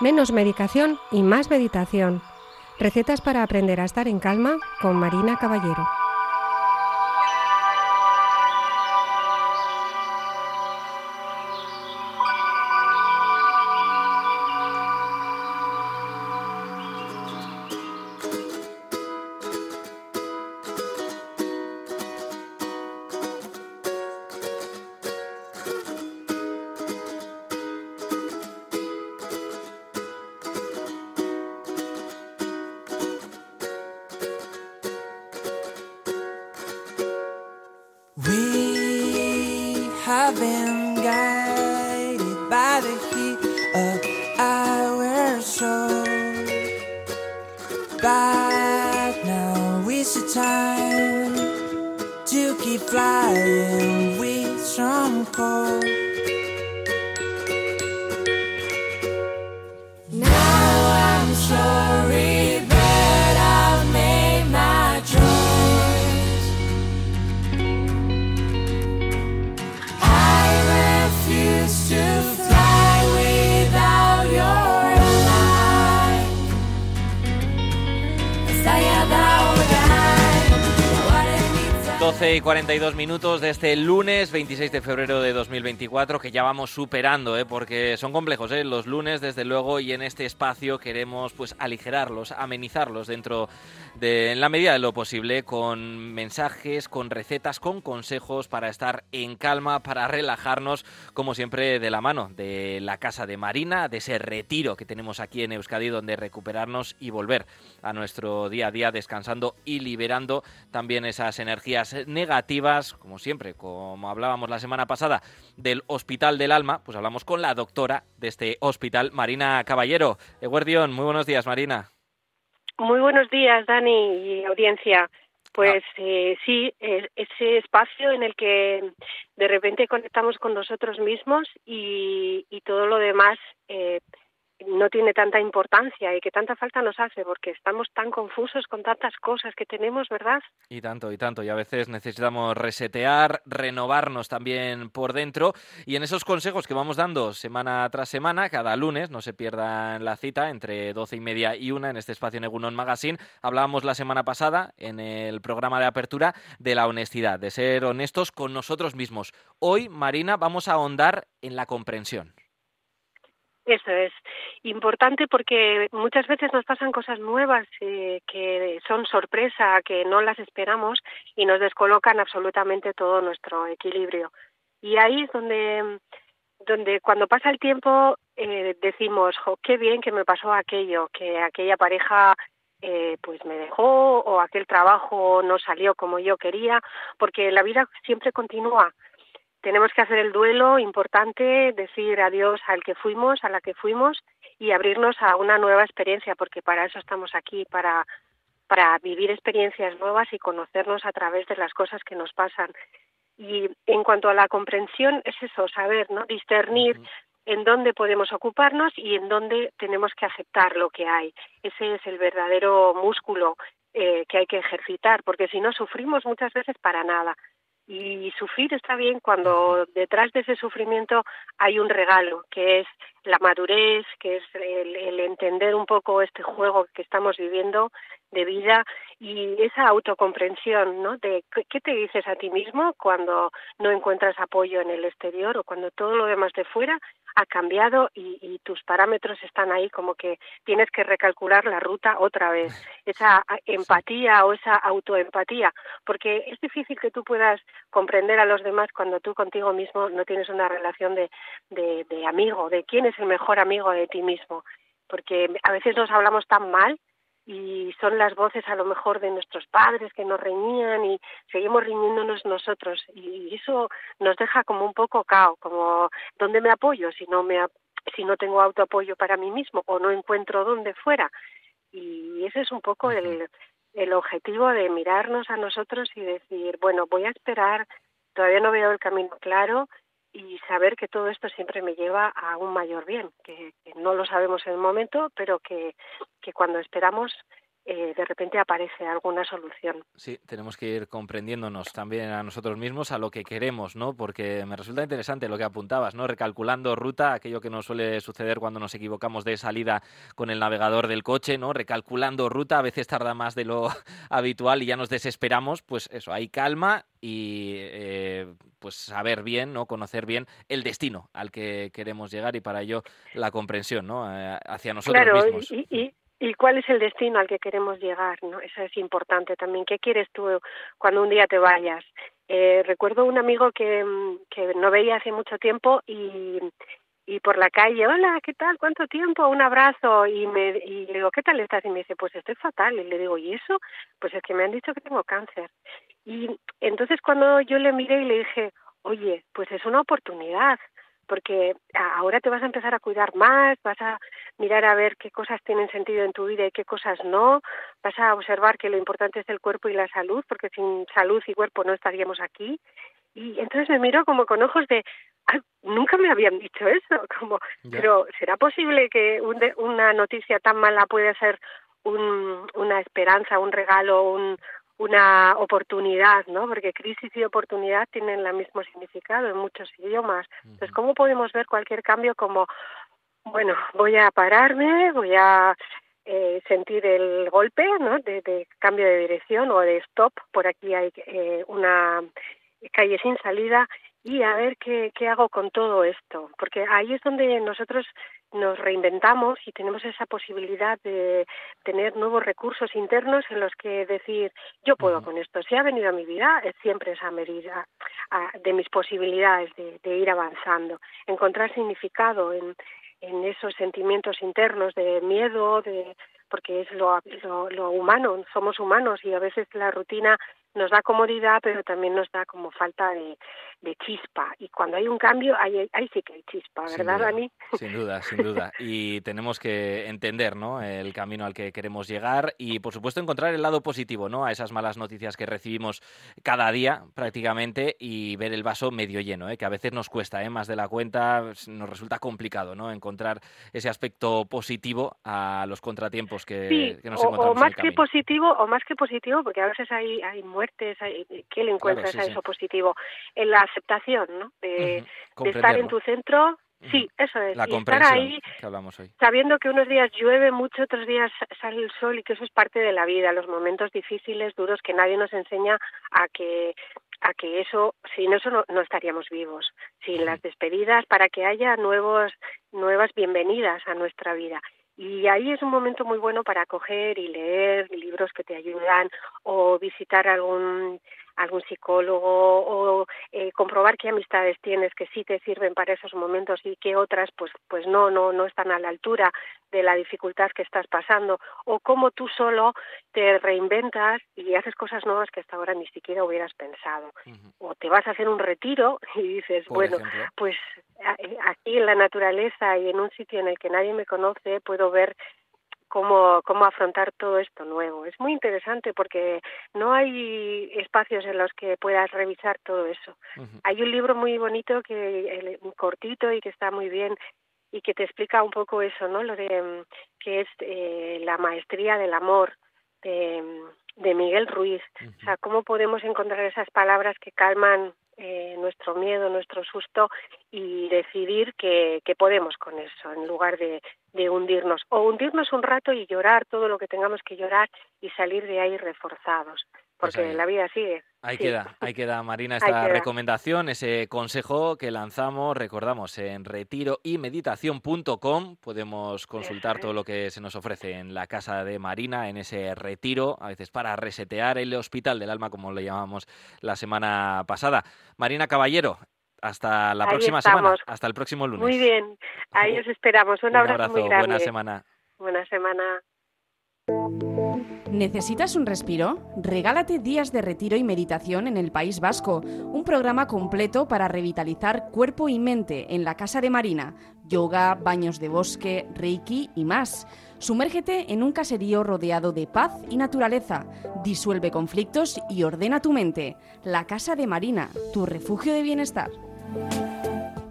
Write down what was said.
menos medicación y más meditación. Recetas para aprender a estar en calma con Marina Caballero. I've been guided by the heat of our souls. But now is the time to keep flying with some hope. Y 42 minutos de este lunes 26 de febrero de 2024 que ya vamos superando, ¿eh? porque son complejos ¿eh? los lunes desde luego y en este espacio queremos pues aligerarlos, amenizarlos dentro de la medida de lo posible con mensajes, con recetas, con consejos para estar en calma, para relajarnos como siempre de la mano de la casa de Marina, de ese retiro que tenemos aquí en Euskadi donde recuperarnos y volver a nuestro día a día descansando y liberando también esas energías negativas, como siempre, como hablábamos la semana pasada del Hospital del Alma, pues hablamos con la doctora de este hospital, Marina Caballero. Eguardión, muy buenos días, Marina. Muy buenos días, Dani y audiencia. Pues ah. eh, sí, ese espacio en el que de repente conectamos con nosotros mismos y, todo lo demás eh, no tiene tanta importancia y que tanta falta nos hace porque estamos tan confusos con tantas cosas que tenemos, ¿verdad? Y tanto, y tanto. Y a veces necesitamos resetear, renovarnos también por dentro. Y en esos consejos que vamos dando semana tras semana, cada lunes, no se pierdan la cita, entre doce y media y una en este espacio en Egunon Magazine, hablábamos la semana pasada en el programa de apertura de la honestidad, de ser honestos con nosotros mismos. Hoy, Marina, vamos a ahondar en la comprensión. Eso es importante porque muchas veces nos pasan cosas nuevas eh, que son sorpresa, que no las esperamos y nos descolocan absolutamente todo nuestro equilibrio. Y ahí es donde, donde cuando pasa el tiempo eh, decimos, qué bien que me pasó aquello, que aquella pareja eh, pues me dejó o aquel trabajo no salió como yo quería, porque la vida siempre continúa tenemos que hacer el duelo importante, decir adiós al que fuimos, a la que fuimos y abrirnos a una nueva experiencia, porque para eso estamos aquí, para, para vivir experiencias nuevas y conocernos a través de las cosas que nos pasan. Y en cuanto a la comprensión, es eso, saber, ¿no? Discernir en dónde podemos ocuparnos y en dónde tenemos que aceptar lo que hay. Ese es el verdadero músculo eh, que hay que ejercitar, porque si no sufrimos muchas veces para nada. Y sufrir está bien cuando detrás de ese sufrimiento hay un regalo, que es la madurez, que es el, entender un poco este juego que estamos viviendo de vida y esa autocomprensión, ¿no? De qué te dices a ti mismo cuando no encuentras apoyo en el exterior o cuando todo lo demás de fuera ha cambiado y, y, tus parámetros están ahí como que tienes que recalcular la ruta otra vez. Esa empatía o esa autoempatía, porque es difícil que tú puedas comprender a los demás cuando tú contigo mismo no tienes una relación de, de, de amigo, de quién es el mejor amigo de ti mismo. Porque a veces nos hablamos tan mal y son las voces a lo mejor de nuestros padres que nos reñían y seguimos riñéndonos nosotros y eso nos deja como un poco cao, como ¿dónde me apoyo si no me si no tengo autoapoyo para mí mismo o no encuentro dónde fuera? Y ese es un poco el, el objetivo de mirarnos a nosotros y decir, bueno, voy a esperar, todavía no veo el camino claro, y saber que todo esto siempre me lleva a un mayor bien, que, no lo sabemos en el momento, pero que, que cuando esperamos eh, de repente aparece alguna solución. Sí, tenemos que ir comprendiéndonos también a nosotros mismos a lo que queremos, ¿no? Porque me resulta interesante lo que apuntabas, ¿no? Recalculando ruta, aquello que nos suele suceder cuando nos equivocamos de salida con el navegador del coche, ¿no? Recalculando ruta, a veces tarda más de lo habitual y ya nos desesperamos, pues eso, hay calma y eh, pues saber bien, ¿no? Conocer bien el destino al que queremos llegar y para ello la comprensión, ¿no? Eh, hacia nosotros mismos. y, y cuál es el destino al que queremos llegar, ¿no? Eso es importante también. ¿Qué quieres tú cuando un día te vayas? Eh, recuerdo un amigo que, mm, que no veía hace mucho tiempo y, y por la calle, hola, ¿qué tal? ¿Cuánto tiempo? Un abrazo. Y, me, y le digo, ¿qué tal estás? Y me dice, pues estoy fatal. Y le digo, ¿y eso? Pues es que me han dicho que tengo cáncer. Y entonces cuando yo le miré y le dije, oye, pues es una oportunidad porque ahora te vas a empezar a cuidar más, vas a mirar a ver qué cosas tienen sentido en tu vida y qué cosas no, vas a observar que lo importante es el cuerpo y la salud, porque sin salud y cuerpo no estaríamos aquí. Y entonces me miro como con ojos de, nunca me habían dicho eso, como, pero ¿será posible que una noticia tan mala pueda ser un, una esperanza, un regalo, un, una oportunidad, ¿no? Porque crisis y oportunidad tienen el mismo significado en muchos idiomas. Entonces, ¿cómo podemos ver cualquier cambio como, bueno, voy a pararme, voy a eh, sentir el golpe, ¿no? De, cambio de dirección o de stop. Por aquí hay eh, una calle sin salida y a ver qué, qué hago con todo esto, porque ahí es donde nosotros nos reinventamos y tenemos esa posibilidad de tener nuevos recursos internos en los que decir yo puedo con esto si ha venido a mi vida es siempre esa medida de mis posibilidades de, de, ir avanzando encontrar significado en, en esos sentimientos internos de miedo de porque es lo, lo, lo humano somos humanos y a veces la rutina nos da comodidad, pero también nos da como falta de, chispa. Y cuando hay un cambio, ahí, ahí sí que hay chispa, ¿verdad, Dani? Sin duda, sin duda. Y tenemos que entender ¿no? el camino al que queremos llegar y, por supuesto, encontrar el lado positivo ¿no? a esas malas noticias que recibimos cada día prácticamente y ver el vaso medio lleno, ¿eh? que a veces nos cuesta ¿eh? más de la cuenta, nos resulta complicado ¿no? encontrar ese aspecto positivo a los contratiempos que, nos encontramos. O más que positivo, o más que positivo, porque a veces hay, hay muertes, ¿qué le encuentras a eso positivo? En la aceptación, ¿no? De, estar en tu centro, Sí, eso es. La y estar ahí sabiendo que unos días llueve mucho, otros días sale el sol y que eso es parte de la vida, los momentos difíciles, duros, que nadie nos enseña a que a que eso, sin eso no, no estaríamos vivos, sin las despedidas, para que haya nuevos, nuevas bienvenidas a nuestra vida. Y ahí es un momento muy bueno para coger y leer libros que te ayudan o visitar algún algún psicólogo o eh, comprobar qué amistades tienes que sí te sirven para esos momentos y qué otras pues pues no no no están a la altura de la dificultad que estás pasando o cómo tú solo te reinventas y haces cosas nuevas que hasta ahora ni siquiera hubieras pensado o te vas a hacer un retiro y dices bueno pues aquí en la naturaleza y en un sitio en el que nadie me conoce puedo ver cómo, cómo afrontar todo esto nuevo. Es muy interesante porque no hay espacios en los que puedas revisar todo eso. Hay un libro muy bonito, que cortito y que está muy bien y que te explica un poco eso, ¿no? Lo de que es eh, la maestría del amor de, de Miguel Ruiz. O sea, cómo podemos encontrar esas palabras que calman eh, nuestro miedo, nuestro susto y decidir que, que podemos con eso en lugar de, de hundirnos o hundirnos un rato y llorar todo lo que tengamos que llorar y salir de ahí reforzados. Pues porque la vida sigue. Ahí queda, ahí queda, Marina, esta recomendación, ese consejo que lanzamos, recordamos, en retiroymeditación.com. Podemos consultar todo lo que se nos ofrece en la casa de Marina, en ese retiro, a veces para resetear el hospital del alma, como le llamamos la semana pasada. Marina Caballero, hasta la próxima semana, hasta el próximo lunes. Muy bien, ahí os esperamos. Un, abrazo, muy grande. Buena semana. Buena semana. ¿Necesitas un respiro? Regálate días de retiro y meditación en el País Vasco, un programa completo para revitalizar cuerpo y mente en la Casa de Marina, yoga, baños de bosque, reiki y más. Sumérgete en un caserío rodeado de paz y naturaleza, disuelve conflictos y ordena tu mente. La Casa de Marina, tu refugio de bienestar.